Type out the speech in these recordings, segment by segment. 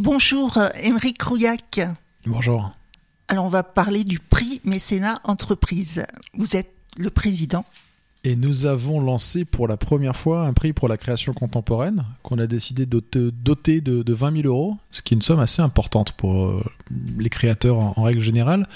Bonjour, Émeric Rouillac. Bonjour. Alors, on va parler du prix mécénat entreprise. Vous êtes le président. Et nous avons lancé pour la première fois un prix pour la création contemporaine qu'on a décidé de doter de, de 20 000 euros, ce qui est une somme assez importante pour euh, les créateurs en, règle générale,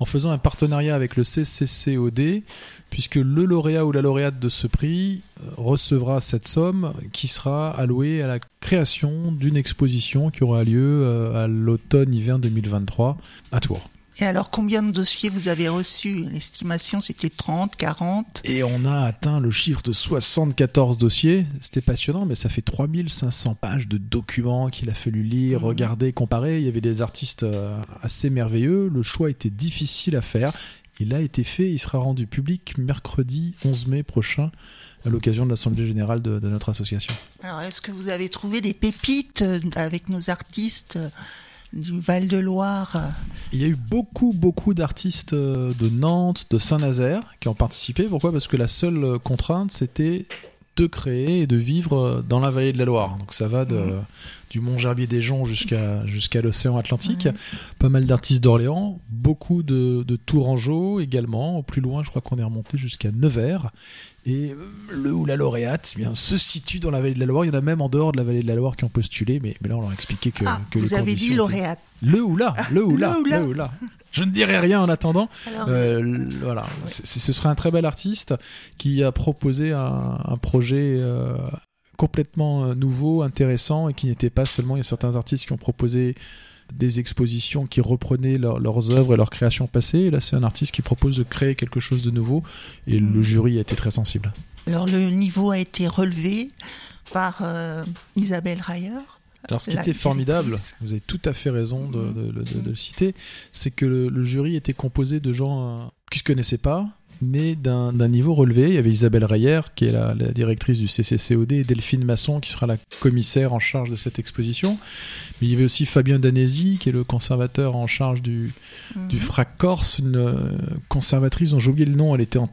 en faisant un partenariat avec le CCCOD, puisque le lauréat ou la lauréate de ce prix euh, recevra cette somme qui sera allouée à la création d'une exposition qui aura lieu euh, à l'automne-hiver 2023 à Tours. Et alors, combien de dossiers vous avez reçus? L'estimation, c'était 30, 40 Et on a atteint le chiffre de 74 dossiers. C'était passionnant, mais ça fait 3500 pages de documents qu'il a fallu lire, mmh. regarder, comparer. Il y avait des artistes euh, assez merveilleux. Le choix était difficile à faire. Il a été fait. Il sera rendu public mercredi 11 mai prochain à l'occasion de l'Assemblée générale de, de, notre association. Alors, est-ce que vous avez trouvé des pépites euh, avec nos artistes du Val-de-Loire. Il y a eu beaucoup, beaucoup d'artistes euh, de Nantes, de Saint-Nazaire qui ont participé. Pourquoi? Parce que la seule contrainte, c'était de créer et de vivre euh, dans la vallée de la Loire. Donc ça va de, mmh. du Mont Gerbier des Joncs jusqu'à jusqu'à l'océan Atlantique. Mmh. Pas mal d'artistes d'Orléans, beaucoup de, de Tourangeau également. Plus loin, je crois qu'on est remonté jusqu'à Nevers. Et le ou la lauréate eh bien, se situe dans la vallée de la Loire. Il y en a même en dehors de la vallée de la Loire qui ont postulé, mais, mais là on leur a expliqué que, ah, que vous avez dit lauréate. Le ou la, le ou la, le ou la. Je ne dirai rien en attendant. euh, voilà, ce serait un très bel artiste qui a proposé un, un projet euh, complètement euh, nouveau, intéressant et qui n'était pas seulement. Il y a certains artistes qui ont proposé des expositions qui reprenaient leurs œuvres et leurs créations passées. Et là, c'est un artiste qui propose de créer quelque chose de nouveau. Et mm. le jury a été très sensible. Alors, le niveau a été relevé par euh, Isabelle Rayer. Alors, ce qui était formidable, vous avez tout à fait raison de, de, de, le citer, c'est que le, le, jury était composé de gens euh, qui ne se connaissaient pas, mais d'un niveau relevé. Il y avait Isabelle Rayer, qui est la, la, directrice du CCCOD, et Delphine Masson, qui sera la commissaire en charge de cette exposition. Mais il y avait aussi Fabien Danesi, qui est le conservateur en charge du, mmh. du FRAC Corse, une euh, conservatrice dont j'ai oublié le nom, elle était en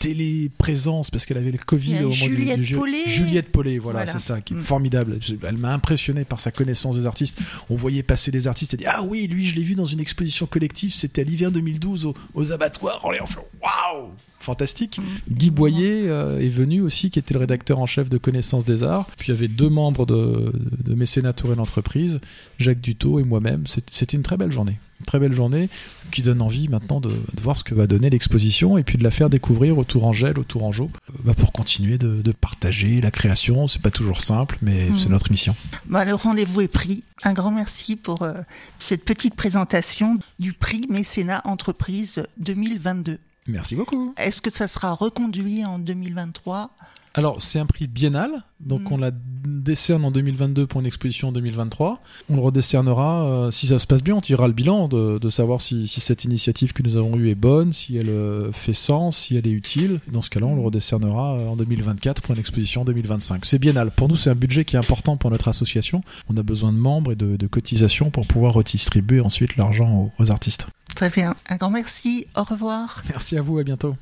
téléprésence parce qu'elle avait le Covid au moment Juliette du, Paulet. Juliette Paulet, voilà, voilà. c'est ça, qui est mm. formidable. Elle m'a impressionné par sa connaissance des artistes. On voyait passer des artistes et dit ah oui, lui je l'ai vu dans une exposition collective, c'était à l'hiver 2012 aux, aux abattoirs. On waouh, fantastique. Mm. Guy Boyer euh, est venu aussi, qui était le rédacteur en chef de Connaissance des Arts. Puis il y avait deux membres de, de Mécénat Tourelle Entreprise, Jacques Dutot et moi-même. C'était une très belle journée. Très belle journée qui donne envie maintenant de, de voir ce que va donner l'exposition et puis de la faire découvrir au Tourangelle, au Tourangeau, bah pour continuer de, de, partager la création. C'est pas toujours simple, mais mm. c'est notre mission. Bah, le rendez-vous est pris. Un grand merci pour euh, cette petite présentation du prix Mécénat Entreprise 2022. Merci beaucoup. Est-ce que ça sera reconduit en 2023 alors, c'est un prix biennal, donc mmh. on la décerne en 2022 pour une exposition en 2023. On le redécernera, euh, si ça se passe bien, on tirera le bilan de, de savoir si, si, cette initiative que nous avons eue est bonne, si elle euh, fait sens, si elle est utile. Dans ce cas-là, on le redécernera euh, en 2024 pour une exposition en 2025. C'est biennal. Pour nous, c'est un budget qui est important pour notre association. On a besoin de membres et de, de cotisations pour pouvoir redistribuer ensuite l'argent aux, aux artistes. Très bien. Un grand merci. Au revoir. Merci à vous. À bientôt.